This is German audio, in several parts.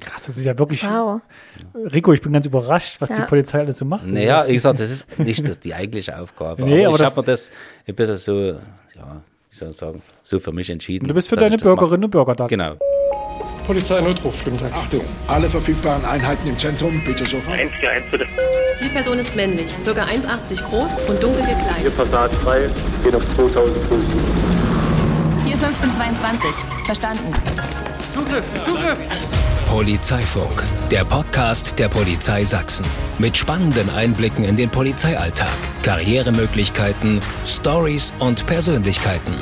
Krass, das ist ja wirklich. Wow. Rico, ich bin ganz überrascht, was Ja. die Polizei alles so macht. Naja, ich sag, das ist nicht das, die eigentliche Aufgabe. Nee, aber aber ich habe mir das ein bisschen so, ja, wie soll ich sagen, so für mich entschieden. Und du bist für deine. Bürgerinnen und Bürger da. Genau. Polizeinotruf, guten Tag. Achtung, alle verfügbaren Einheiten im Zentrum, bitte sofort. Zielperson ist männlich, ca. 1,80 groß und dunkel gekleidet. Passat 3 geht auf 2000 Fuß. Hier 1522. Verstanden. Polizeifunk, der Podcast der Polizei Sachsen. Mit spannenden Einblicken in den Polizeialltag, Karrieremöglichkeiten, Stories und Persönlichkeiten.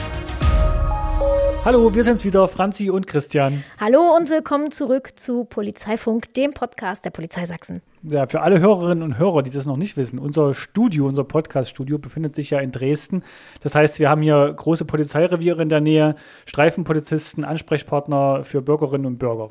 Hallo, wir sind's wieder, Franzi und Christian. Hallo und willkommen zurück zu Polizeifunk, dem Podcast der Polizei Sachsen. Ja, für alle Hörerinnen und Hörer, die das noch nicht wissen, unser Studio, unser Podcast-Studio befindet sich ja in Dresden. Das heißt, wir haben hier große Polizeireviere in der Nähe, Streifenpolizisten, Ansprechpartner für Bürgerinnen und Bürger.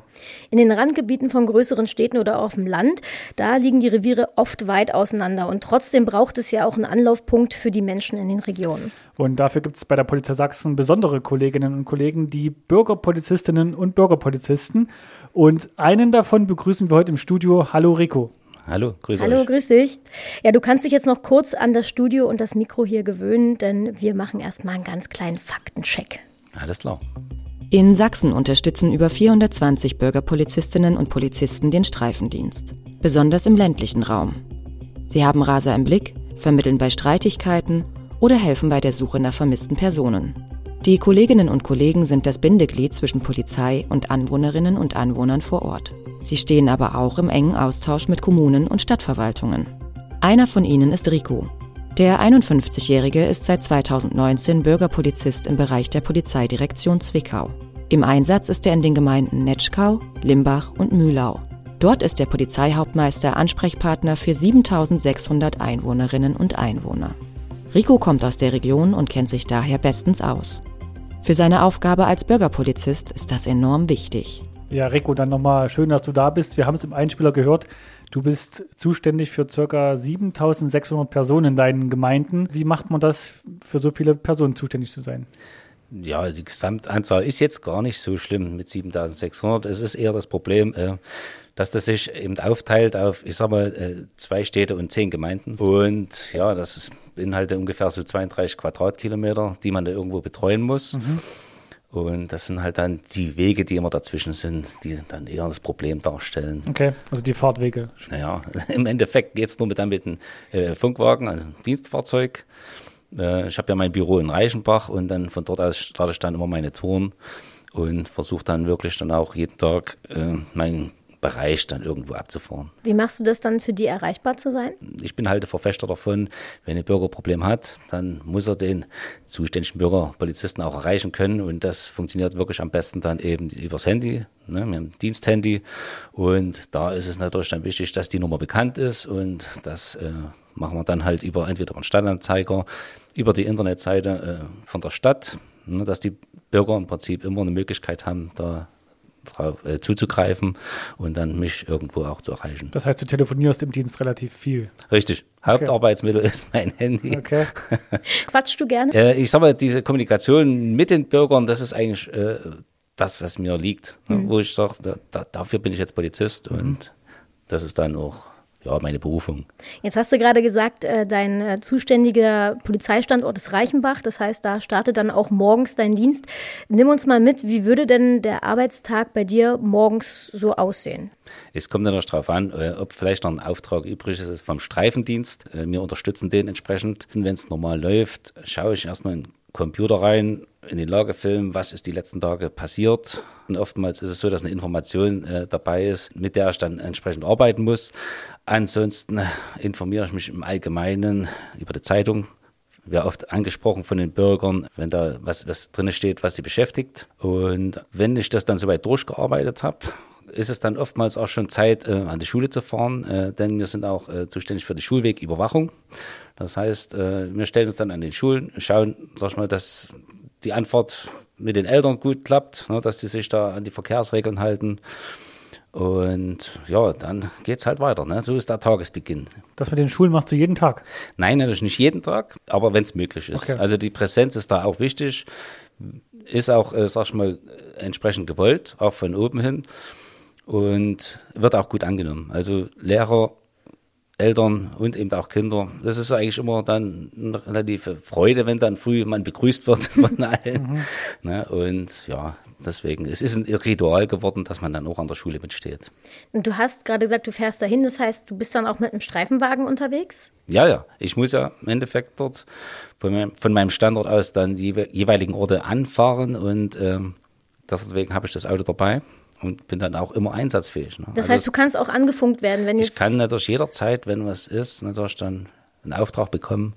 In den Randgebieten von größeren Städten oder auf dem Land, da liegen die Reviere oft weit auseinander. Und trotzdem braucht es ja auch einen Anlaufpunkt für die Menschen in den Regionen. Und dafür gibt es bei der Polizei Sachsen besondere Kolleginnen und Kollegen, die Bürgerpolizistinnen und Bürgerpolizisten. Und einen davon begrüßen wir heute im Studio. Hallo Rico. Hallo, grüße Hallo, euch. grüß dich. Ja, du kannst dich jetzt noch kurz an das Studio und das Mikro hier gewöhnen, denn wir machen erstmal einen ganz kleinen Faktencheck. Alles klar. In Sachsen unterstützen über 420 Bürgerpolizistinnen und Polizisten den Streifendienst, besonders im ländlichen Raum. Sie haben Raser im Blick, vermitteln bei Streitigkeiten oder helfen bei der Suche nach vermissten Personen. Die Kolleginnen und Kollegen sind das Bindeglied zwischen Polizei und Anwohnerinnen und Anwohnern vor Ort. Sie stehen aber auch im engen Austausch mit Kommunen und Stadtverwaltungen. Einer von ihnen ist Rico. Der 51-Jährige ist seit 2019 Bürgerpolizist im Bereich der Polizeidirektion Zwickau. Im Einsatz ist er in den Gemeinden Netschkau, Limbach und Mühlau. Dort ist der Polizeihauptmeister Ansprechpartner für 7600 Einwohnerinnen und Einwohner. Rico kommt aus der Region und kennt sich daher bestens aus. Für seine Aufgabe als Bürgerpolizist ist das enorm wichtig. Ja, Rico, dann nochmal schön, dass du da bist. Wir haben es im Einspieler gehört. Du bist zuständig für circa 7600 Personen in deinen Gemeinden. Wie macht man das, für so viele Personen zuständig zu sein? Ja, die Gesamtanzahl ist jetzt gar nicht so schlimm mit 7600. Es ist eher das Problem, äh, dass das sich eben aufteilt auf, ich sag mal, äh, zwei Städte und zehn Gemeinden. Und ja, das beinhaltet ungefähr so 32 Quadratkilometer, die man da irgendwo betreuen muss. Und das sind halt dann die Wege, die immer dazwischen sind, die dann eher das Problem darstellen. Okay, also die Fahrtwege. Naja, im Endeffekt geht's nur mit, dann mit einem äh, Funkwagen, also einem Dienstfahrzeug. Äh, ich habe ja mein Büro in Reichenbach und dann von dort aus starte ich dann immer meine Touren und versuche dann wirklich dann auch jeden Tag äh, meinen Bereich dann irgendwo abzufahren. Wie machst du das dann für die erreichbar zu sein? Ich bin halt der Verfechter davon, wenn ein Bürger ein Problem hat, dann muss er den zuständigen Bürgerpolizisten auch erreichen können und das funktioniert wirklich am besten dann eben übers Handy, ne, mit dem Diensthandy und da ist es natürlich dann wichtig, dass die Nummer bekannt ist und das äh, machen wir dann halt über entweder einen Stadtanzeiger, über die Internetseite äh, von der Stadt, ne, dass die Bürger im Prinzip immer eine Möglichkeit haben, da drauf äh, zuzugreifen und dann mich irgendwo auch zu erreichen. Das heißt, du telefonierst im Dienst relativ viel. Richtig. Hauptarbeitsmittel ist mein Handy. Okay. Quatschst du gerne? Äh, ich sag mal, diese Kommunikation mit den Bürgern, das ist eigentlich äh, das, was mir liegt. ne, Wo ich sage, da, da, dafür bin ich jetzt Polizist und das ist dann auch ja, meine Berufung. Jetzt hast du gerade gesagt, äh, dein äh, zuständiger Polizeistandort ist Reichenbach. Das heißt, da startet dann auch morgens dein Dienst. Nimm uns mal mit, wie würde denn der Arbeitstag bei dir morgens so aussehen? Es kommt natürlich darauf an, äh, ob vielleicht noch ein Auftrag übrig ist vom Streifendienst. Wir unterstützen den entsprechend. Und wenn es normal läuft, schaue ich erstmal in Computer rein, in den Lagefilm, was ist die letzten Tage passiert. Und oftmals ist es so, dass eine Information äh, dabei ist, mit der ich dann entsprechend arbeiten muss. Ansonsten äh, informiere ich mich im Allgemeinen über die Zeitung, wird oft angesprochen von den Bürgern, wenn da was, was drin steht, was sie beschäftigt. Und wenn ich das dann soweit durchgearbeitet habe, ist es dann oftmals auch schon Zeit, äh, an die Schule zu fahren, äh, denn wir sind auch äh, zuständig für die Schulwegüberwachung. Das heißt, äh, wir stellen uns dann an den Schulen, schauen, sag ich mal, dass die Anfahrt mit den Eltern gut klappt, ne, dass sie sich da an die Verkehrsregeln halten. Und ja, dann geht's halt weiter. Ne? So ist der Tagesbeginn. Das mit den Schulen machst du jeden Tag. Nein, natürlich nicht jeden Tag, aber wenn es möglich ist. Okay. Also die Präsenz ist da auch wichtig, ist auch, äh, sag ich mal, entsprechend gewollt, auch von oben hin. und wird auch gut angenommen. Also Lehrer, Eltern und eben auch Kinder. Das ist eigentlich immer dann eine relative Freude, wenn dann früh man begrüßt wird von allen. Mhm. Ne? Und ja, deswegen, es ist ein Ritual geworden, dass man dann auch an der Schule mitsteht. Und du hast gerade gesagt, du fährst dahin, das heißt, du bist dann auch mit einem Streifenwagen unterwegs? Ja, ja. Ich muss ja im Endeffekt dort von meinem, von meinem Standort aus dann die jeweiligen Orte anfahren und ähm, deswegen habe ich das Auto dabei und bin dann auch immer einsatzfähig. Ne? Das heißt, also, du kannst auch angefunkt werden, wenn jetzt. Ich kann natürlich jederzeit, wenn was ist, natürlich dann einen Auftrag bekommen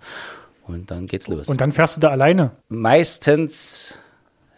und dann geht's los. Und dann fährst du da alleine? Meistens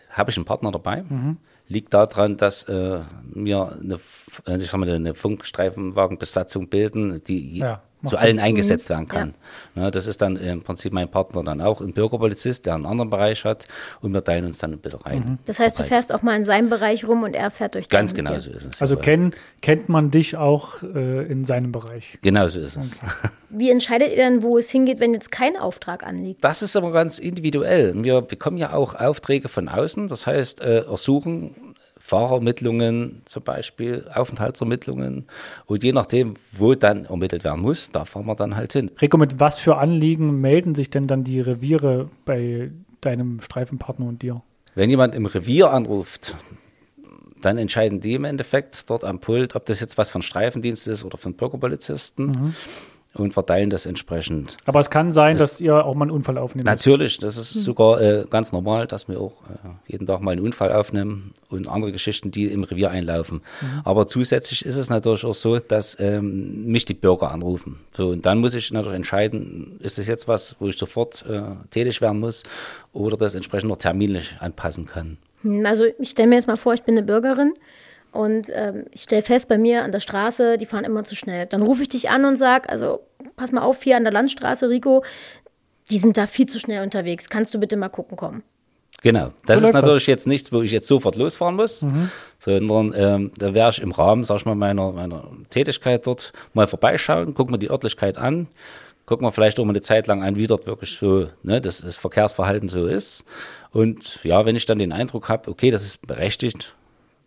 habe ich einen Partner dabei. Mhm. Liegt daran, dass äh, wir eine, äh, ich sag mal, eine Funkstreifenwagenbesatzung bilden, die ja zu allen eingesetzt werden kann. Ja. Ja, das ist dann im Prinzip mein Partner dann auch ein Bürgerpolizist, der einen anderen Bereich hat und wir teilen uns dann ein bisschen rein. Mhm. Das heißt, du fährst auch mal in seinem Bereich rum und er fährt durch Ganz genau so ist es. Also kenn, kennt man dich auch äh, in seinem Bereich? Genau so ist es. Okay. Wie entscheidet ihr dann, wo es hingeht, wenn jetzt kein Auftrag anliegt? Das ist aber ganz individuell. Wir bekommen ja auch Aufträge von außen, das heißt, äh, ersuchen Fahrermittlungen zum Beispiel, Aufenthaltsermittlungen. Und je nachdem, wo dann ermittelt werden muss, da fahren wir dann halt hin. Rico, mit was für Anliegen melden sich denn dann die Reviere bei deinem Streifenpartner und dir? Wenn jemand im Revier anruft, dann entscheiden die im Endeffekt dort am Pult, ob das jetzt was von Streifendienst ist oder von Bürgerpolizisten. Mhm und verteilen das entsprechend. Aber es kann sein, es, dass ihr auch mal einen Unfall aufnehmt. Natürlich, das ist hm. sogar äh, ganz normal, dass wir auch äh, jeden Tag mal einen Unfall aufnehmen und andere Geschichten, die im Revier einlaufen. Mhm. Aber zusätzlich ist es natürlich auch so, dass ähm, mich die Bürger anrufen. So, und dann muss ich natürlich entscheiden, ist das jetzt was, wo ich sofort äh, tätig werden muss oder das entsprechend noch terminlich anpassen kann. Hm, also ich stelle mir jetzt mal vor, ich bin eine Bürgerin und ähm, ich stelle fest, bei mir an der Straße, die fahren immer zu schnell. Dann rufe ich dich an und sage, also pass mal auf, hier an der Landstraße, Rico, die sind da viel zu schnell unterwegs. Kannst du bitte mal gucken kommen? Genau, das so ist natürlich das. jetzt nichts, wo ich jetzt sofort losfahren muss, mhm. sondern ähm, da wäre ich im Rahmen, sag ich mal, meiner, meiner Tätigkeit dort mal vorbeischauen, gucken wir die Örtlichkeit an, gucken wir vielleicht auch mal eine Zeit lang an, wie dort wirklich so ne, das, das Verkehrsverhalten so ist. Und ja, wenn ich dann den Eindruck habe, okay, das ist berechtigt,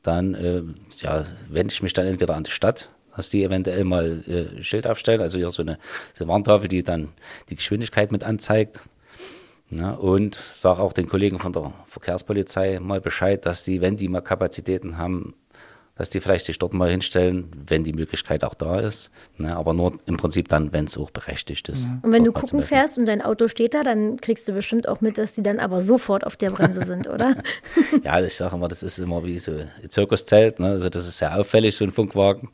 dann äh, ja, wende ich mich dann entweder an die Stadt, dass die eventuell mal äh, Schild aufstellen, also hier so eine, so eine Warntafel, die dann die Geschwindigkeit mit anzeigt. Ja, und sage auch den Kollegen von der Verkehrspolizei mal Bescheid, dass die, wenn die mal Kapazitäten haben, dass die vielleicht sich dort mal hinstellen, wenn die Möglichkeit auch da ist. Ne? Aber nur im Prinzip dann, wenn es auch berechtigt ist. Und wenn du gucken fährst und dein Auto steht da, dann kriegst du bestimmt auch mit, dass die dann aber sofort auf der Bremse sind, oder? ja, ich sage immer, das ist immer wie so ein Zirkuszelt. Ne? Also das ist sehr auffällig, so ein Funkwagen.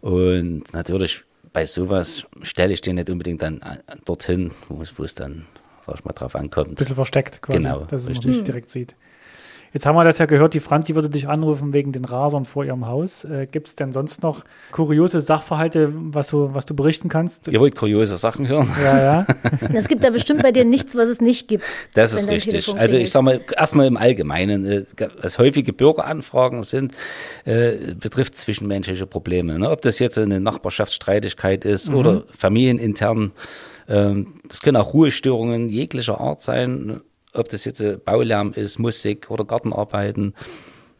Und natürlich bei sowas stelle ich den nicht unbedingt dann dorthin, wo es dann, sag ich mal, drauf ankommt. Ein bisschen versteckt quasi, genau, dass es man nicht direkt sieht. Jetzt haben wir das ja gehört, die Franzi würde dich anrufen wegen den Rasern vor ihrem Haus. Äh, Gibt es denn sonst noch kuriose Sachverhalte, was du, was du berichten kannst? Ihr wollt kuriose Sachen hören? Ja, ja. es gibt da bestimmt bei dir nichts, was es nicht gibt. Das ist richtig. Also ich sage mal, erstmal im Allgemeinen, äh, was häufige Bürgeranfragen sind, äh, betrifft zwischenmenschliche Probleme. Ne? Ob das jetzt eine Nachbarschaftsstreitigkeit ist mhm. oder familienintern. Ähm, das können auch Ruhestörungen jeglicher Art sein ob das jetzt Baulärm ist, Musik oder Gartenarbeiten.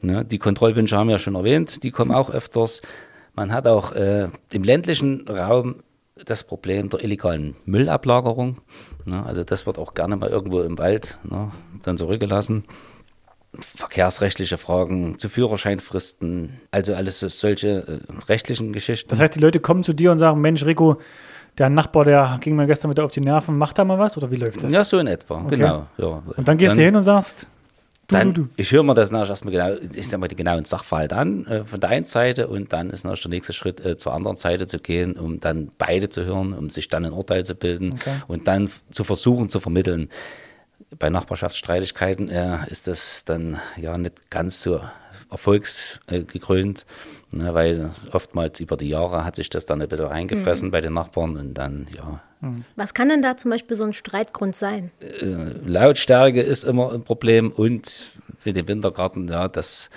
Ne? Die Kontrollwünsche haben wir ja schon erwähnt, die kommen auch öfters. Man hat auch äh, im ländlichen Raum das Problem der illegalen Müllablagerung. Ne? Also das wird auch gerne mal irgendwo im Wald ne, dann zurückgelassen. Verkehrsrechtliche Fragen zu Führerscheinfristen, also alles solche äh, rechtlichen Geschichten. Das heißt, die Leute kommen zu dir und sagen, Mensch, Rico, der Nachbar, der ging mir gestern wieder auf die Nerven, macht da mal was oder wie läuft das? Ja, so in etwa, okay. genau. Ja. Und dann gehst dann, du hin und sagst, du, dann, du, du. Ich höre mir das nachher erstmal genau, ich sag mal, die genauen Sachverhalt an äh, von der einen Seite und dann ist natürlich der nächste Schritt äh, zur anderen Seite zu gehen, um dann beide zu hören, um sich dann ein Urteil zu bilden okay. und dann zu versuchen zu vermitteln. Bei Nachbarschaftsstreitigkeiten äh, ist das dann ja nicht ganz so erfolgsgekrönt, ne, weil oftmals über die Jahre hat sich das dann ein bisschen reingefressen mhm. bei den Nachbarn und dann, ja. Mhm. Was kann denn da zum Beispiel so ein Streitgrund sein? Äh, Lautstärke ist immer ein Problem und mit dem Wintergarten, ja, das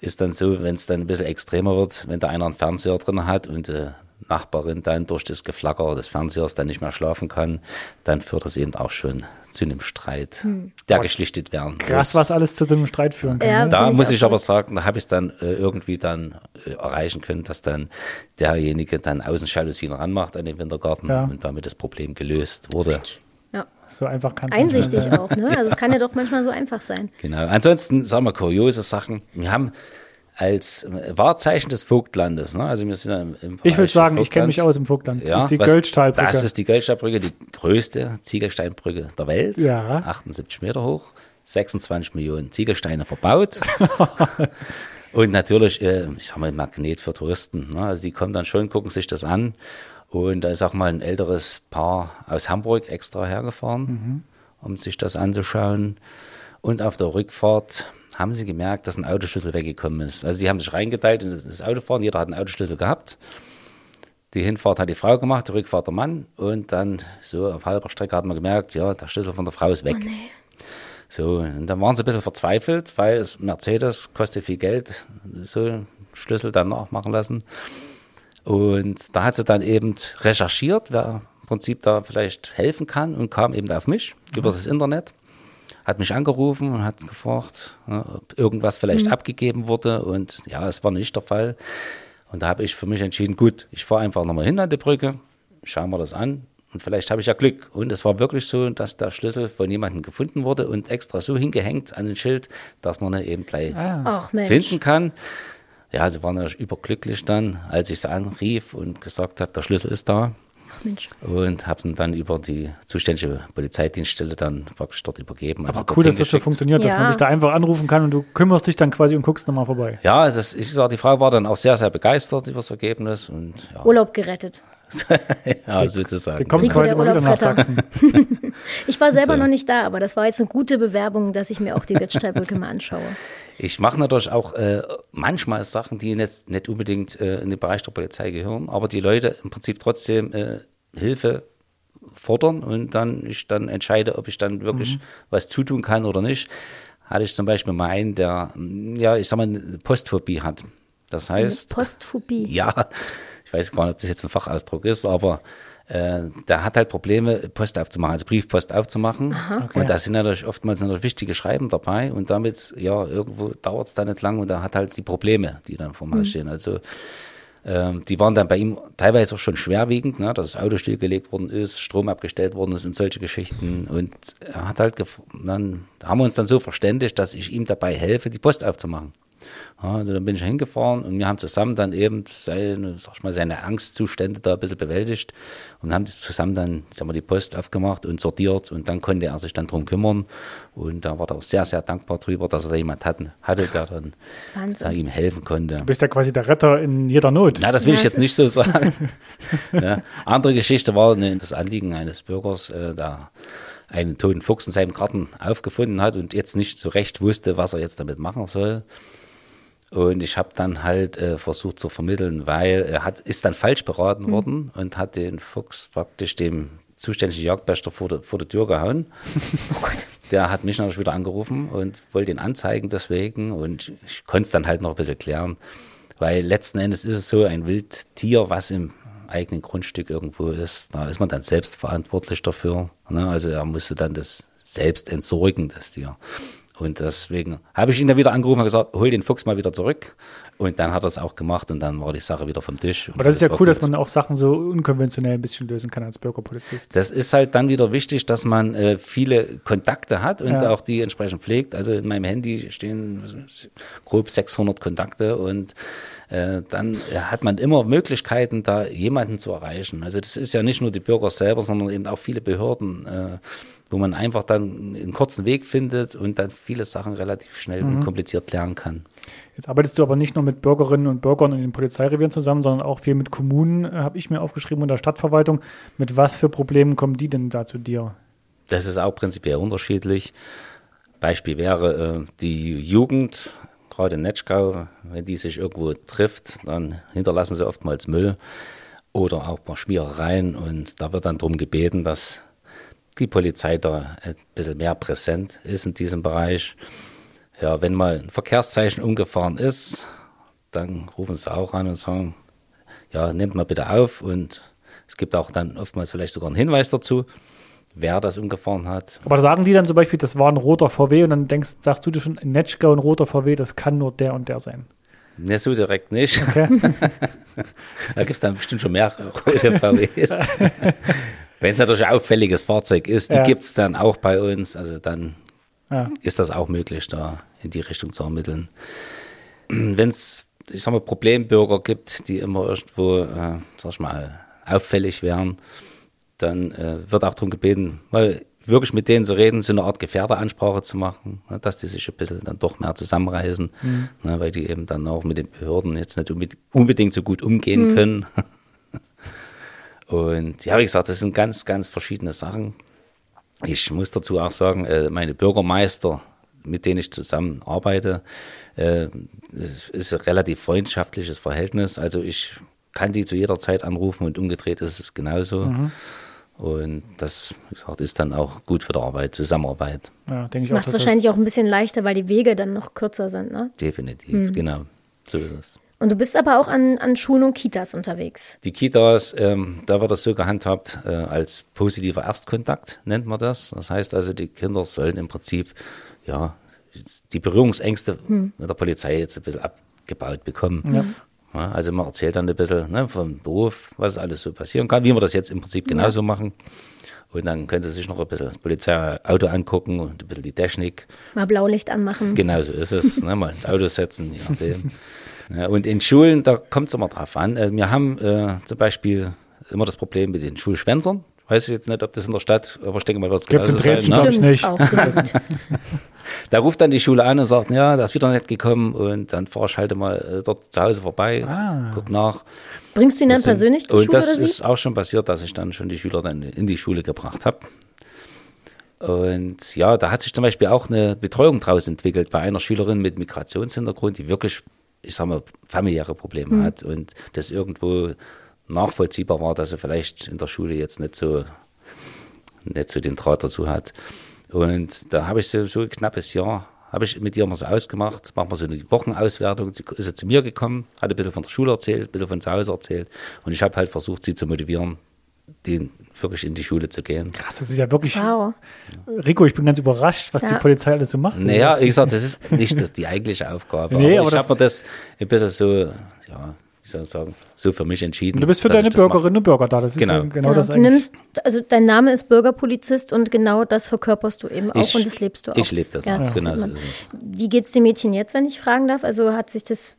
ist dann so, wenn es dann ein bisschen extremer wird, wenn da einer einen Fernseher drin hat und äh, Nachbarin dann durch das Geflacker des Fernsehers dann nicht mehr schlafen kann, dann führt das eben auch schon zu einem Streit, Hm. der geschlichtet werden Krass, muss. was alles zu so einem Streit führen kann. Ja, ne? Da ich muss ich aber gut. sagen, da habe ich es dann äh, irgendwie dann äh, erreichen können, dass dann derjenige dann Außenjalousien ranmacht an den Wintergarten Ja. und damit das Problem gelöst wurde. Ja. So einfach kann es Einsichtig auch, ne? Also es kann ja doch manchmal so einfach sein. Genau. Ansonsten, sagen wir, kuriose Sachen. Wir haben als Wahrzeichen des Vogtlandes, ne? also wir sind ja im, im Ich Bereich sagen, des ich kenne mich aus im Vogtland. Ja, das ist die Göldstahlbrücke. Das ist die Göldstahlbrücke, die größte Ziegelsteinbrücke der Welt. Ja. 78 Meter hoch, 26 Millionen Ziegelsteine verbaut. Und natürlich, äh, ich sag mal, ein Magnet für Touristen. Ne? Also die kommen dann schon, gucken sich das an. Und da ist auch mal ein älteres Paar aus Hamburg extra hergefahren, um sich das anzuschauen. Und auf der Rückfahrt haben sie gemerkt, dass ein Autoschlüssel weggekommen ist. Also die haben sich reingeteilt in das Autofahren, jeder hat einen Autoschlüssel gehabt. Die Hinfahrt hat die Frau gemacht, die Rückfahrt der Mann. Und dann so auf halber Strecke hat man gemerkt, ja, der Schlüssel von der Frau ist weg. So, und dann waren sie ein bisschen verzweifelt, weil es Mercedes kostet viel Geld, so einen Schlüssel dann nachmachen lassen. Und da hat sie dann eben recherchiert, wer im Prinzip da vielleicht helfen kann und kam eben auf mich über das Internet. Hat mich angerufen und hat gefragt, ja, ob irgendwas vielleicht abgegeben wurde. Und ja, es war nicht der Fall. Und da habe ich für mich entschieden, gut, ich fahre einfach nochmal hin an die Brücke, schauen wir das an. Und vielleicht habe ich ja Glück. Und es war wirklich so, dass der Schlüssel von jemandem gefunden wurde und extra so hingehängt an den Schild, dass man ihn eben gleich Ach Mensch. finden kann. Ja, sie waren natürlich überglücklich dann, als ich sie anrief und gesagt habe, der Schlüssel ist da. Und habe ihn dann über die zuständige Polizeidienststelle dann praktisch dort übergeben. Also Aber dort cool, dass das so funktioniert, dass Ja. man dich da einfach anrufen kann und du kümmerst dich dann quasi und guckst nochmal vorbei. Ja, es ist, ich sag, die Frau war dann auch sehr, sehr begeistert über das Ergebnis. Und ja, Urlaub gerettet. ja sozusagen. Der kommt quasi mal wieder nach. Sachsen. Ich war selber So. noch nicht da, aber das war jetzt eine gute Bewerbung, dass ich mir auch die Götzsteinbrücke mal anschaue. Ich mache natürlich auch äh, manchmal Sachen, die jetzt nicht unbedingt äh, in den Bereich der Polizei gehören, aber die Leute im Prinzip trotzdem äh, Hilfe fordern und dann ich dann entscheide, ob ich dann wirklich was zutun kann oder nicht. Hatte ich zum Beispiel mal einen, der, mm, ja, ich sag mal, eine Postphobie hat. Das heißt, Postphobie. ja, ich weiß gar nicht, ob das jetzt ein Fachausdruck ist, aber äh, der hat halt Probleme, Post aufzumachen, also Briefpost aufzumachen. Und da sind natürlich oftmals natürlich wichtige Schreiben dabei und damit, ja, irgendwo dauert es dann nicht lang und er hat halt die Probleme, die dann vor dem Haus stehen. Also ähm, die waren dann bei ihm teilweise auch schon schwerwiegend, ne, dass das Auto stillgelegt worden ist, Strom abgestellt worden ist und solche Geschichten. Und er hat halt, gef- dann haben wir uns dann so verständigt, dass ich ihm dabei helfe, die Post aufzumachen. Ja, also dann bin ich hingefahren und wir haben zusammen dann eben seine, sag ich mal, seine Angstzustände da ein bisschen bewältigt und haben zusammen dann, sag mal, die Post aufgemacht und sortiert und dann konnte er sich dann drum kümmern und da war er auch sehr, sehr dankbar drüber, dass er da jemand hatten, hatte, der dann Wahnsinn. da ihm helfen konnte. Du bist ja quasi der Retter in jeder Not. Na, das will Ja, ich jetzt nicht so sagen. ja. Andere Geschichte war ne, das Anliegen eines Bürgers, äh, der einen toten Fuchs in seinem Garten aufgefunden hat und jetzt nicht so recht wusste, was er jetzt damit machen soll. Und ich habe dann halt äh, versucht zu vermitteln, weil er hat, ist dann falsch beraten Mhm. worden und hat den Fuchs praktisch dem zuständigen Jagdpächter vor, der- vor der Tür gehauen. Oh Der hat mich natürlich wieder angerufen und wollte ihn anzeigen deswegen und ich konnte es dann halt noch ein bisschen klären, weil letzten Endes ist es so, ein Wildtier, was im eigenen Grundstück irgendwo ist, da ist man dann selbst verantwortlich dafür. Ne? Also er musste dann das selbst entsorgen, das Tier. Und deswegen habe ich ihn dann wieder angerufen und gesagt, hol den Fuchs mal wieder zurück. Und dann hat er es auch gemacht und dann war die Sache wieder vom Tisch. Aber das ist ja cool, gut. dass man auch Sachen so unkonventionell ein bisschen lösen kann als Bürgerpolizist. Das ist halt dann wieder wichtig, dass man äh, viele Kontakte hat und Ja. auch die entsprechend pflegt. Also in meinem Handy stehen grob 600 Kontakte und äh, dann hat man immer Möglichkeiten, da jemanden zu erreichen. Also das ist ja nicht nur die Bürger selber, sondern eben auch viele Behörden, äh, wo man einfach dann einen kurzen Weg findet und dann viele Sachen relativ schnell Mhm. und kompliziert lernen kann. Jetzt arbeitest du aber nicht nur mit Bürgerinnen und Bürgern in den Polizeirevieren zusammen, sondern auch viel mit Kommunen, äh, habe ich mir aufgeschrieben, und der Stadtverwaltung. Mit was für Problemen kommen die denn da zu dir? Das ist auch prinzipiell unterschiedlich. Beispiel wäre äh, die Jugend, gerade in Netschkau, wenn die sich irgendwo trifft, dann hinterlassen sie oftmals Müll oder auch ein paar Schmierereien und da wird dann darum gebeten, dass die Polizei da ein bisschen mehr präsent ist in diesem Bereich. Ja, wenn mal ein Verkehrszeichen umgefahren ist, dann rufen sie auch an und sagen, ja, nehmt mal bitte auf und es gibt auch dann oftmals vielleicht sogar einen Hinweis dazu, wer das umgefahren hat. Aber sagen die dann zum Beispiel, das war ein roter VW und dann denkst, sagst du dir schon, Netschka und roter VW, das kann nur der und der sein. Ne, so direkt nicht. Okay. da gibt es dann bestimmt schon mehr rote VWs. Wenn es natürlich ein auffälliges Fahrzeug ist, die Ja. gibt es dann auch bei uns. Also dann Ja. ist das auch möglich, da in die Richtung zu ermitteln. Wenn es, ich sag mal, Problembürger gibt, die immer irgendwo, äh, sag ich mal, auffällig wären, dann äh, wird auch darum gebeten, mal wirklich mit denen zu reden, so eine Art Gefährderansprache zu machen, ne, dass die sich ein bisschen dann doch mehr zusammenreißen, ne, weil die eben dann auch mit den Behörden jetzt nicht unbedingt, unbedingt so gut umgehen können. Und ja, wie gesagt, das sind ganz, ganz verschiedene Sachen. Ich muss dazu auch sagen, äh, meine Bürgermeister, mit denen ich zusammen arbeite, äh, es ist ein relativ freundschaftliches Verhältnis. Also ich kann die zu jeder Zeit anrufen und umgedreht ist es genauso. Und das, wie gesagt, ist dann auch gut für die Arbeit, Zusammenarbeit. Ja, denke ich auch. Macht es wahrscheinlich auch ein bisschen leichter, weil die Wege dann noch kürzer sind, ne? Definitiv, genau. So ist es. Und du bist aber auch an, an Schulen und Kitas unterwegs. Die Kitas, ähm, da wird das so gehandhabt äh, als positiver Erstkontakt, nennt man das. Das heißt also, die Kinder sollen im Prinzip ja die Berührungsängste mit der Polizei jetzt ein bisschen abgebaut bekommen. Ja, also man erzählt dann ein bisschen ne, vom Beruf, was alles so passieren kann, wie wir das jetzt im Prinzip genauso machen. Und dann können sie sich noch ein bisschen das Polizeiauto angucken und ein bisschen die Technik. Mal Blaulicht anmachen. Genau so ist es. ne, mal ins Auto setzen, je nachdem. Und in Schulen, da kommt es immer drauf an. Also wir haben äh, zum Beispiel immer das Problem mit den Schulschwänzern. Weiß ich jetzt nicht, ob das in der Stadt, aber ich denke mal, wird es Gibt's in genauso Dresden, sein. Ne? ich nicht. Da ruft dann die Schule an und sagt, ja, das ist wieder nicht gekommen und dann fahre ich halt mal äh, dort zu Hause vorbei, Ah. guck nach. Bringst du ihn dann Das persönlich zur Und Schule das oder ist auch schon passiert, dass ich dann schon die Schüler dann in die Schule gebracht habe. Und ja, da hat sich zum Beispiel auch eine Betreuung draus entwickelt bei einer Schülerin mit Migrationshintergrund, die wirklich, ich sag mal, familiäre Probleme Hm. hat und das irgendwo nachvollziehbar war, dass sie vielleicht in der Schule jetzt nicht so, nicht so den Draht dazu hat. Und da habe ich so, so ein knappes Jahr, habe ich mit ihr mal so ausgemacht, machen wir so eine Wochenauswertung. Sie ist sie zu mir gekommen, hat ein bisschen von der Schule erzählt, ein bisschen von zu Hause erzählt. Und ich habe halt versucht, sie zu motivieren, den wirklich in die Schule zu gehen. Krass, das ist ja wirklich. Wow. Rico, ich bin ganz überrascht, was Ja. die Polizei alles so macht. Naja, wie gesagt, das ist nicht das, die eigentliche Aufgabe. Nee, aber aber ich das- habe mir das ein bisschen so, ja, wie soll ich sagen, so für mich entschieden. Und du bist für deine ich das. Bürgerinnen und Bürger da. Das ist Genau. ja genau Ja, das du eigentlich. nimmst, also dein Name ist Bürgerpolizist und genau das verkörperst du eben auch Ich- und das lebst du auch. Ich lebe das Ja, auch, genau sieht so ist es. Wie geht's dem Mädchen jetzt, wenn ich fragen darf? Also hat sich das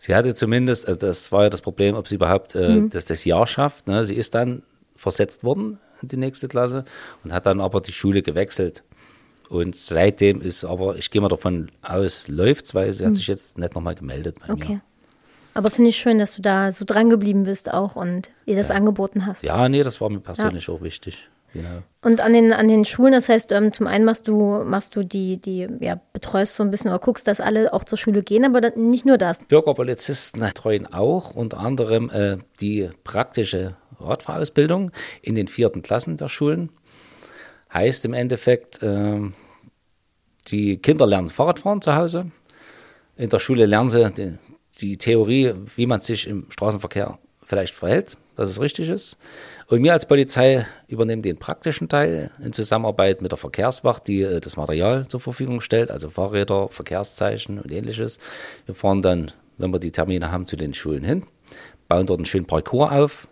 Sie hatte zumindest, also das war ja das Problem, ob sie überhaupt äh, Mhm. das, das Jahr schafft. Ne? Sie ist dann versetzt worden in die nächste Klasse und hat dann aber die Schule gewechselt. Und seitdem ist aber, ich gehe mal davon aus, läuft's, weil sie hat sich jetzt nicht nochmal gemeldet bei okay. mir. Aber finde ich schön, dass du da so dran geblieben bist auch und ihr das angeboten hast. Ja, nee, das war mir persönlich auch wichtig. Genau. Und an den, an den Schulen, das heißt, ähm, zum einen machst du, machst du die, die, ja, betreust so ein bisschen oder guckst, dass alle auch zur Schule gehen, aber nicht nur das. Bürgerpolizisten betreuen auch unter anderem äh, die praktische Radfahrausbildung in den vierten Klassen der Schulen. Heißt im Endeffekt, ähm, die Kinder lernen Fahrradfahren zu Hause. In der Schule lernen sie die, die Theorie, wie man sich im Straßenverkehr vielleicht verhält, dass es richtig ist. Und wir als Polizei übernehmen den praktischen Teil in Zusammenarbeit mit der Verkehrswacht, die äh, das Material zur Verfügung stellt, also Fahrräder, Verkehrszeichen und ähnliches. Wir fahren dann, wenn wir die Termine haben, zu den Schulen hin, bauen dort einen schönen Parcours auf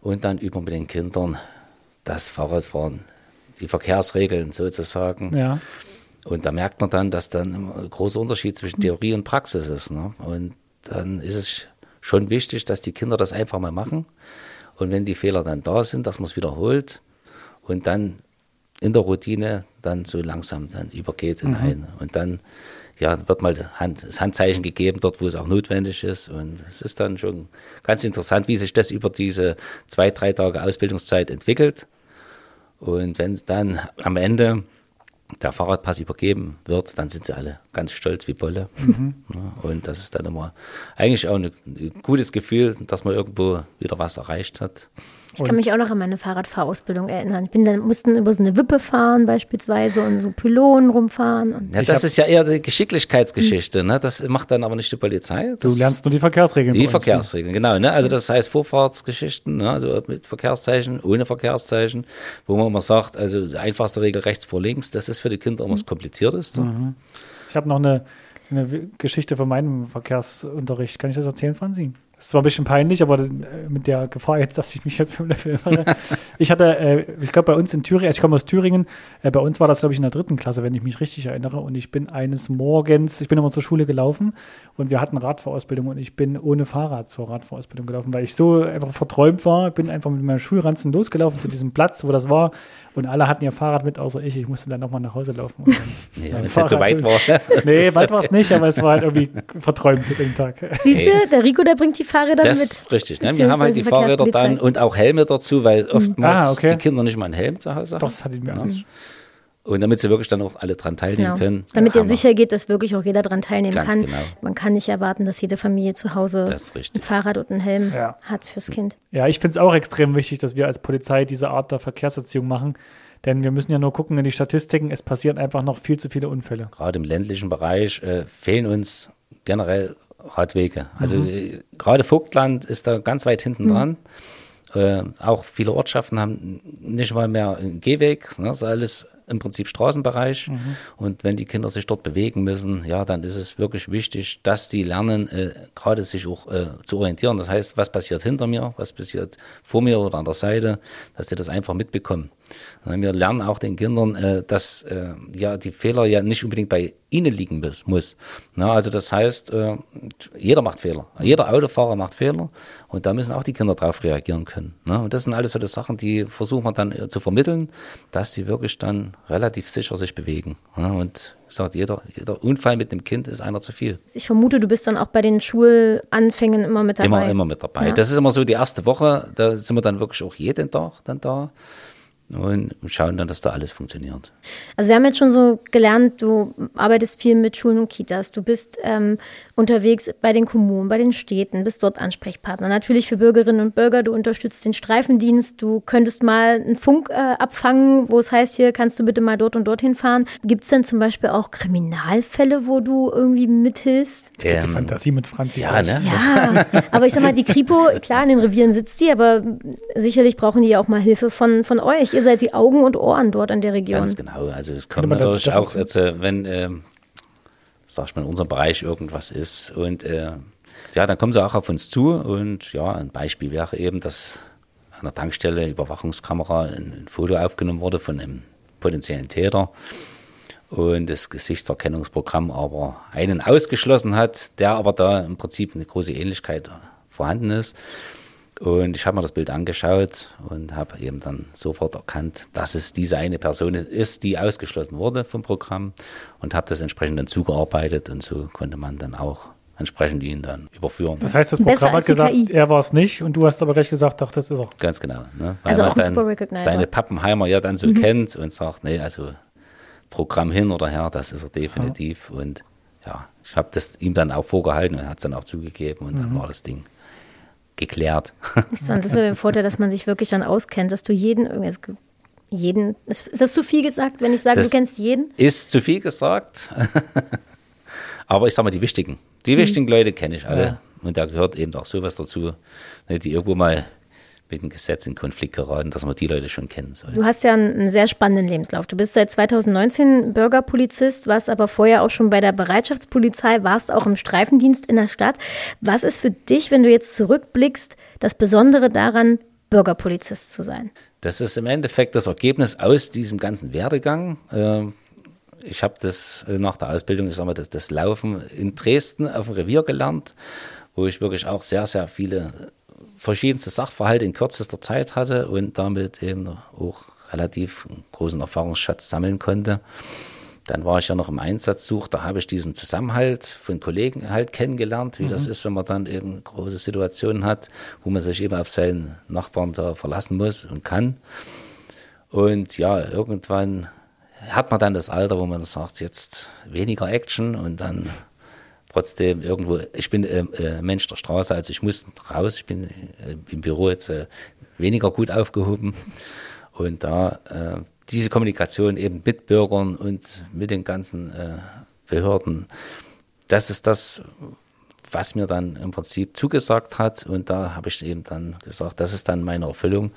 und dann üben mit den Kindern das Fahrradfahren, die Verkehrsregeln sozusagen. Ja. Und da merkt man dann, dass dann ein großer Unterschied zwischen Theorie und Praxis ist. Ne? Und dann ist es schon wichtig, dass die Kinder das einfach mal machen. Und wenn die Fehler dann da sind, dass man es wiederholt und dann in der Routine dann so langsam dann übergeht hinein. Und dann ja, wird mal Hand, das Handzeichen gegeben, dort wo es auch notwendig ist. Und es ist dann schon ganz interessant, wie sich das über diese zwei, drei Tage Ausbildungszeit entwickelt. Und wenn dann am Ende der Fahrradpass übergeben wird, dann sind sie alle ganz stolz wie Bolle. Ja, und das ist dann immer eigentlich auch ein gutes Gefühl, dass man irgendwo wieder was erreicht hat. Ich kann mich auch noch an meine Fahrradfahrausbildung erinnern. Ich bin dann, mussten über so eine Wippe fahren beispielsweise und so Pylonen rumfahren. Und Ja, das ist ja eher die Geschicklichkeitsgeschichte. Ne? Das macht dann aber nicht die Polizei. Du Das lernst nur die Verkehrsregeln. die uns. Verkehrsregeln, genau. Ne? Also das heißt Vorfahrtsgeschichten, ne? also mit Verkehrszeichen, ohne Verkehrszeichen, wo man immer sagt, also die einfachste Regel rechts vor links, das ist für die Kinder immer das Komplizierteste. Ich habe noch eine, eine Geschichte von meinem Verkehrsunterricht. Kann ich das erzählen, Franzi? Das ist zwar ein bisschen peinlich, aber äh, mit der Gefahr jetzt, dass ich mich jetzt im Level mache. ich hatte, äh, ich glaube, bei uns in Thüringen, also ich komme aus Thüringen, äh, bei uns war das, glaube ich, in der dritten Klasse, wenn ich mich richtig erinnere. Und ich bin eines Morgens, ich bin immer zur Schule gelaufen und wir hatten Radfahrausbildung und ich bin ohne Fahrrad zur Radfahrausbildung gelaufen, weil ich so einfach verträumt war. Bin einfach mit meinem Schulranzen losgelaufen zu diesem Platz, wo das war. Und alle hatten ihr Fahrrad mit, außer ich. Ich musste dann nochmal nach Hause laufen. Und dann Nee, wenn es nicht so weit war. Nee, weit war es nicht, aber es war halt irgendwie verträumt den Tag. Siehst du, der Rico, der bringt die Fahrräder Das mit. ist richtig. Ne? Wir haben halt die Fahrräder dann und auch Helme dazu, weil oftmals Ah, okay. die Kinder nicht mal einen Helm zu Hause haben. Doch, das hatte ich mir alles. Und damit sie wirklich dann auch alle dran teilnehmen Genau. können. Damit ja, dir sicher geht, dass wirklich auch jeder daran teilnehmen Ganz kann. genau. Man kann nicht erwarten, dass jede Familie zu Hause ein. Fahrrad und einen Helm Ja. hat fürs Kind. Ja, ich finde es auch extrem wichtig, dass wir als Polizei diese Art der Verkehrserziehung machen. Denn wir müssen ja nur gucken in die Statistiken, es passieren einfach noch viel zu viele Unfälle. Gerade im ländlichen Bereich äh, fehlen uns generell Radwege. Also Mhm. äh, gerade Vogtland ist da ganz weit hinten dran. Äh, auch viele Ortschaften haben nicht mal mehr einen Gehweg. Ne? Das ist alles im Prinzip Straßenbereich. Mhm. Und wenn die Kinder sich dort bewegen müssen, ja, dann ist es wirklich wichtig, dass die lernen, äh, gerade sich auch äh, zu orientieren. Das heißt, was passiert hinter mir, was passiert vor mir oder an der Seite, dass sie das einfach mitbekommen. Wir lernen auch den Kindern, äh, dass äh, ja die Fehler ja nicht unbedingt bei ihnen liegen muss. also das heißt, äh, jeder macht Fehler. Jeder Autofahrer macht Fehler und da müssen auch die Kinder darauf reagieren können. Ne? Und das sind alles so die Sachen, die versuchen wir dann zu vermitteln, dass sie wirklich dann relativ sicher sich bewegen. Ne? Und ich sage, jeder, jeder Unfall mit einem Kind ist einer zu viel. Ich vermute, du bist dann auch bei den Schulanfängen immer mit dabei. Immer, immer mit dabei. Ja. Das ist immer so die erste Woche, da sind wir dann wirklich auch jeden Tag dann da und schauen dann, dass da alles funktioniert. Also wir haben jetzt schon so gelernt, du arbeitest viel mit Schulen und Kitas, du bist ähm, unterwegs bei den Kommunen, bei den Städten, bist dort Ansprechpartner. Natürlich für Bürgerinnen und Bürger, du unterstützt den Streifendienst, du könntest mal einen Funk äh, abfangen, wo es heißt, hier kannst du bitte mal dort und dorthin fahren. Gibt es denn zum Beispiel auch Kriminalfälle, wo du irgendwie mithilfst? Die Fantasie mit Franzi. Ähm, Ja, ne? Ja, aber ich sag mal, die Kripo, klar, in den Revieren sitzt die, aber sicherlich brauchen die ja auch mal Hilfe von, von euch. Ihr seid die Augen und Ohren dort in der Region. Ganz genau. Also es kommt natürlich das auch, jetzt, äh, wenn, ähm, sag ich mal, in unserem Bereich irgendwas ist und äh, ja, dann kommen sie auch auf uns zu und ja, ein Beispiel wäre eben, dass an der Tankstelle Überwachungskamera ein, ein Foto aufgenommen wurde von einem potenziellen Täter und das Gesichtserkennungsprogramm aber einen ausgeschlossen hat, der aber da im Prinzip eine große Ähnlichkeit vorhanden ist. Und ich habe mir das Bild angeschaut und habe eben dann sofort erkannt, dass es diese eine Person ist, die ausgeschlossen wurde vom Programm und habe das entsprechend dann zugearbeitet und so konnte man dann auch entsprechend ihn dann überführen. Das heißt, das Programm hat gesagt, KI. er war es nicht und du hast aber gleich gesagt, doch, das ist er. Ganz genau. Ne? Also man auch ein dann seine Pappenheimer ja dann so kennt und sagt, nee, also Programm hin oder her, das ist er definitiv. Und ja, ich habe das ihm dann auch vorgehalten und er hat es dann auch zugegeben und dann war das Ding geklärt. Das ist dann der Vorteil, dass man sich wirklich dann auskennt, dass du jeden, jeden, ist ist das zu viel gesagt, wenn ich sage, Das- du kennst jeden? Ist zu viel gesagt. Aber ich sag mal, die wichtigen. Die Mhm. wichtigen Leute kenne ich alle. Und da gehört eben auch sowas dazu, ne, die irgendwo mal mit dem Gesetz in Konflikt geraten, dass man die Leute schon kennen soll. Du hast ja einen, sehr spannenden Lebenslauf. Du bist seit 2019 Bürgerpolizist, warst aber vorher auch schon bei der Bereitschaftspolizei, warst auch im Streifendienst in der Stadt. Was ist für dich, wenn du jetzt zurückblickst, das Besondere daran, Bürgerpolizist zu sein? Das ist im Endeffekt das Ergebnis aus diesem ganzen Werdegang. Ähm, Ich habe das äh, nach der Ausbildung, ich sag mal, das, das Laufen in Dresden auf dem Revier gelernt, wo ich wirklich auch sehr, sehr viele verschiedenste Sachverhalte in kürzester Zeit hatte und damit eben auch relativ einen großen Erfahrungsschatz sammeln konnte. Dann war ich ja noch im Einsatzsuch, da habe ich diesen Zusammenhalt von Kollegen halt kennengelernt, wie das ist, wenn man dann eben große Situationen hat, wo man sich eben auf seinen Nachbarn da verlassen muss und kann. Und ja, irgendwann hat man dann das Alter, wo man sagt, jetzt weniger Action und dann trotzdem irgendwo, ich bin äh, äh, Mensch der Straße, also ich muss raus, ich bin äh, im Büro jetzt äh, weniger gut aufgehoben. Und da äh, diese Kommunikation eben mit Bürgern und mit den ganzen äh, Behörden, das ist das, was mir dann im Prinzip zugesagt hat. Und da habe ich eben dann gesagt, das ist dann meine Erfüllung.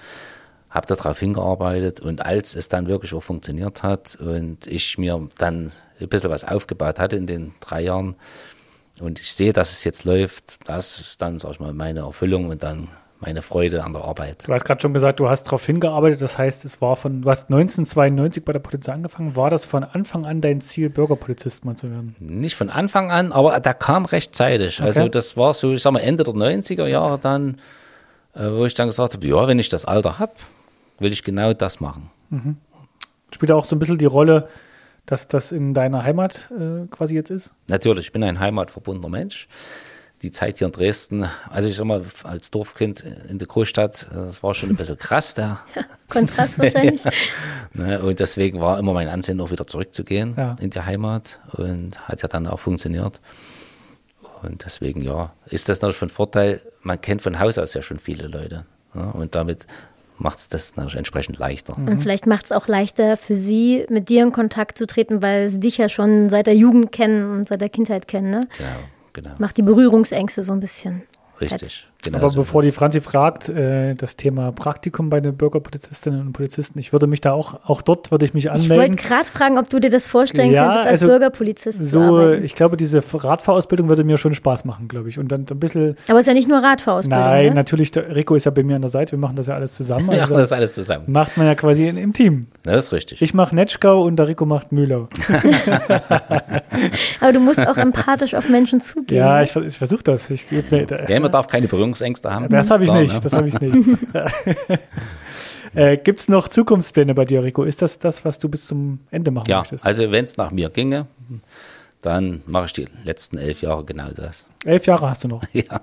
Habe darauf hingearbeitet und als es dann wirklich auch funktioniert hat und ich mir dann ein bisschen was aufgebaut hatte in den drei Jahren und ich sehe, dass es jetzt läuft, das ist dann, sag ich mal, meine Erfüllung und dann meine Freude an der Arbeit. Du hast gerade schon gesagt, du hast darauf hingearbeitet. Das heißt, es war von, du hast 1992 bei der Polizei angefangen. War das von Anfang an dein Ziel, Bürgerpolizist mal zu werden? Nicht von Anfang an, aber da kam rechtzeitig. Okay. Also das war so, ich sag mal, Ende der 90er Jahre dann, äh, wo ich dann gesagt habe, ja, wenn ich das Alter habe, will ich genau das machen. Mhm. Spielt auch so ein bisschen die Rolle, dass das in deiner Heimat äh, quasi jetzt ist? Natürlich, ich bin ein heimatverbundener Mensch die Zeit hier in Dresden, also ich sag mal, als Dorfkind in der Großstadt, das war schon ein bisschen krass da. Ja, Kontrast wahrscheinlich. ja. Ne, und deswegen war immer mein Ansehen, auch wieder zurückzugehen ja. in die Heimat und hat ja dann auch funktioniert. Und deswegen, ja, ist das natürlich von Vorteil, man kennt von Haus aus ja schon viele Leute. und damit macht es das entsprechend leichter. Und vielleicht macht es auch leichter für Sie, mit dir in Kontakt zu treten, weil Sie dich ja schon seit der Jugend kennen und seit der Kindheit kennen. Ne? Genau genau. Macht die Berührungsängste so ein bisschen. Richtig. Genau Aber so bevor die Franzi fragt, äh, das Thema Praktikum bei den Bürgerpolizistinnen und Polizisten, ich würde mich da auch, auch dort würde ich mich anmelden. Ich wollte gerade fragen, ob du dir das vorstellen ja, könntest, als also Bürgerpolizist so, zu arbeiten. Ich glaube, diese Radfahrausbildung würde mir schon Spaß machen, glaube ich. Und dann ein bisschen. Aber es ist ja nicht nur Radfahrausbildung. Nein, ne? natürlich, der Rico ist ja bei mir an der Seite, wir machen das ja alles zusammen. Wir also machen das alles zusammen. Macht man ja quasi in, im Team. Das ist richtig. Ich mache Netschkau und der Rico macht Mühlau. Aber du musst auch empathisch auf Menschen zugehen. Ja, ne? ich, ich versuche das. Ich, ja, man darf keine Berührungsängste haben. Das habe ich nicht. Ne? Das habe ich nicht. äh, Gibt es noch Zukunftspläne bei dir, Rico? Ist das das, was du bis zum Ende machen ja, möchtest? Ja, also wenn es nach mir ginge, dann mache ich die letzten elf Jahre genau das. Elf Jahre hast du noch? Ja.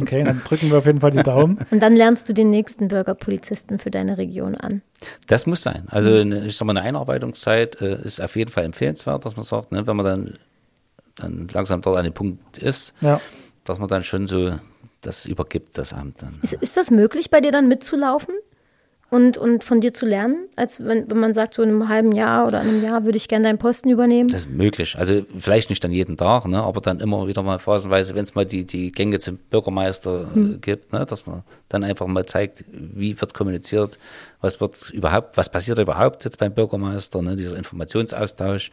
Okay, dann drücken wir auf jeden Fall die Daumen. Und dann lernst du den nächsten Bürgerpolizisten für deine Region an. Das muss sein. Also eine, ich sag mal, eine Einarbeitungszeit äh, ist auf jeden Fall empfehlenswert, dass man sagt, ne, wenn man dann, dann langsam dort an dem Punkt ist, ja. dass man dann schon so das übergibt, das Amt dann. Ist, ist das möglich, bei dir dann mitzulaufen? Und, und von dir zu lernen, als wenn, wenn man sagt, so in einem halben Jahr oder einem Jahr würde ich gerne deinen Posten übernehmen? Das ist möglich. Also vielleicht nicht dann jeden Tag, ne, aber dann immer wieder mal phasenweise, wenn es mal die, die Gänge zum Bürgermeister äh, hm. gibt, ne, dass man dann einfach mal zeigt, wie wird kommuniziert, was wird überhaupt, was passiert überhaupt jetzt beim Bürgermeister, ne, dieser Informationsaustausch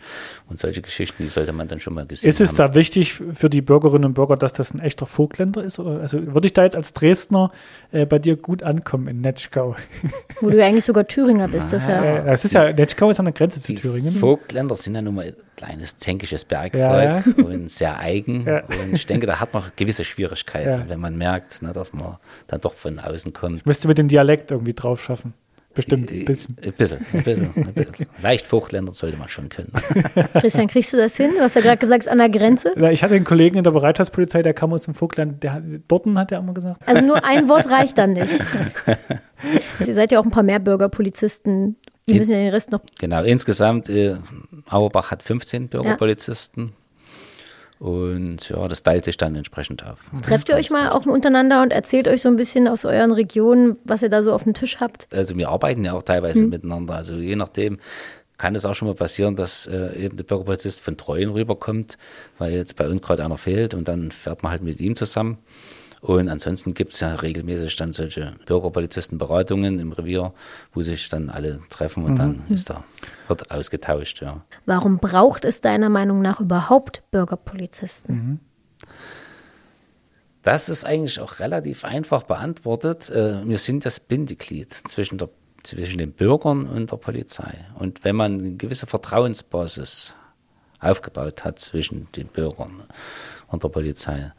und solche Geschichten, die sollte man dann schon mal gesehen Ist es haben. da wichtig für die Bürgerinnen und Bürger, dass das ein echter Vogtländer ist? Oder, also würde ich da jetzt als Dresdner äh, bei dir gut ankommen in Netschkau? Wo du ja eigentlich sogar Thüringer bist. Das, ja, ja, das ist ja, Netschkau ist an der Grenze zu Thüringen. Vogtländer sind ja nun mal ein kleines zänkisches Bergvolk ja, und sehr eigen. Und ich denke, da hat man gewisse Schwierigkeiten, wenn man merkt, ne, dass man dann doch von außen kommt. Ich müsste mit dem Dialekt irgendwie drauf schaffen. Bestimmt ein bisschen. Ein bisschen, ein bisschen, ein bisschen. Leicht Vogtländer sollte man schon können. Christian, kriegst du das hin? Du hast ja gerade gesagt, an der Grenze. Ja, ich hatte einen Kollegen in der Bereitschaftspolizei, der kam aus dem Vogtland. Der, Dorten hat er immer gesagt. Also nur ein Wort reicht dann nicht. Sie seid ja auch ein paar mehr Bürgerpolizisten. Die müssen ja den Rest noch. Genau, insgesamt, äh, Auerbach hat 15 Bürgerpolizisten. Ja. Und ja, das teilt sich dann entsprechend auf. Trefft ihr euch mal auch untereinander und erzählt euch so ein bisschen aus euren Regionen, was ihr da so auf dem Tisch habt? Also wir arbeiten ja auch teilweise hm. miteinander. Also je nachdem kann es auch schon mal passieren, dass äh, eben der Bürgerpolizist von Treuen rüberkommt, weil jetzt bei uns gerade einer fehlt und dann fährt man halt mit ihm zusammen. Und ansonsten gibt es ja regelmäßig dann solche Bürgerpolizistenberatungen im Revier, wo sich dann alle treffen und mhm. dann ist da, wird ausgetauscht, ja. Warum braucht es deiner Meinung nach überhaupt Bürgerpolizisten? Mhm. Das ist eigentlich auch relativ einfach beantwortet. Äh, wir sind das Bindeglied zwischen, der, zwischen den Bürgern und der Polizei. Und wenn man eine gewisse Vertrauensbasis aufgebaut hat zwischen den Bürgern und der Polizei,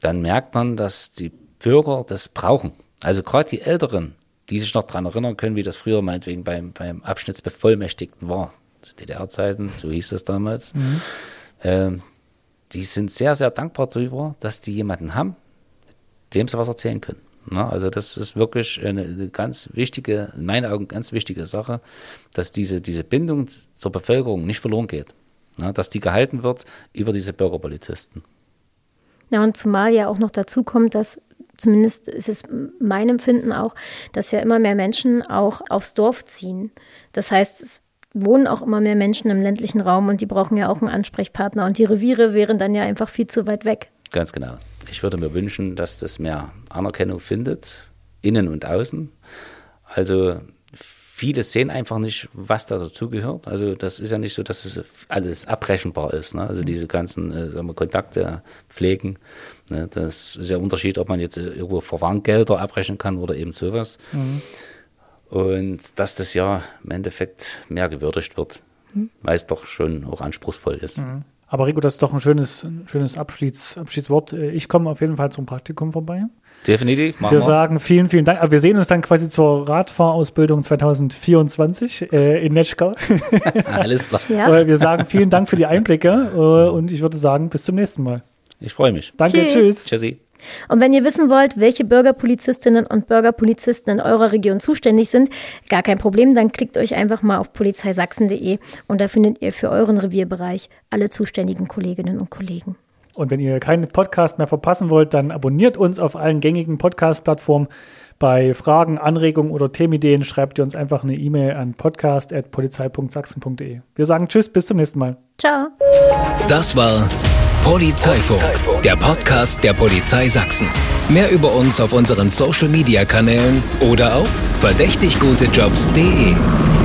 dann merkt man, dass die Bürger das brauchen. Also gerade die Älteren, die sich noch daran erinnern können, wie das früher meinetwegen beim, beim Abschnittsbevollmächtigten war, zu DDR-Zeiten, so hieß es damals, mhm. ähm, die sind sehr, sehr dankbar darüber, dass die jemanden haben, dem sie was erzählen können. Na, also das ist wirklich eine, eine, ganz wichtige, in meinen Augen ganz wichtige Sache, dass diese, diese Bindung zur Bevölkerung nicht verloren geht. Na, dass die gehalten wird über diese Bürgerpolizisten. Ja, und zumal ja auch noch dazu kommt, dass zumindest ist es mein Empfinden auch, dass ja immer mehr Menschen auch aufs Dorf ziehen. Das heißt, es wohnen auch immer mehr Menschen im ländlichen Raum und die brauchen ja auch einen Ansprechpartner und die Reviere wären dann ja einfach viel zu weit weg. Ganz genau. Ich würde mir wünschen, dass das mehr Anerkennung findet, innen und außen. Also viele sehen einfach nicht, was da dazugehört. Also das ist ja nicht so, dass es alles abrechenbar ist. Ne? Also diese ganzen äh, wir, Kontakte pflegen. Ne? Das ist ja ein Unterschied, ob man jetzt äh, irgendwo Verwarngelder abrechnen kann oder eben sowas. Mhm. Und dass das ja im Endeffekt mehr gewürdigt wird, mhm. weil es doch schon auch anspruchsvoll ist. Mhm. Aber Rico, das ist doch ein schönes, ein schönes Abschieds, Abschiedswort. Ich komme auf jeden Fall zum Praktikum vorbei. Definitiv. wir, wir sagen vielen, vielen Dank. Aber wir sehen uns dann quasi zur Radfahrausbildung 2024 äh, in Netschkau. Alles klar. Ja. Wir sagen vielen Dank für die Einblicke äh, und ich würde sagen, bis zum nächsten Mal. Ich freue mich. Danke, tschüss. tschüss. Tschüssi. Und wenn ihr wissen wollt, welche Bürgerpolizistinnen und Bürgerpolizisten in eurer Region zuständig sind, gar kein Problem, dann klickt euch einfach mal auf polizeisachsen.de und da findet ihr für euren Revierbereich alle zuständigen Kolleginnen und Kollegen. Und wenn ihr keinen Podcast mehr verpassen wollt, dann abonniert uns auf allen gängigen Podcast-Plattformen. Bei Fragen, Anregungen oder Themenideen schreibt ihr uns einfach eine E-Mail an podcast.polizei.sachsen.de. Wir sagen Tschüss, bis zum nächsten Mal. Ciao. Das war Polizeifunk, der Podcast der Polizei Sachsen. Mehr über uns auf unseren Social Media Kanälen oder auf verdächtiggutejobs.de.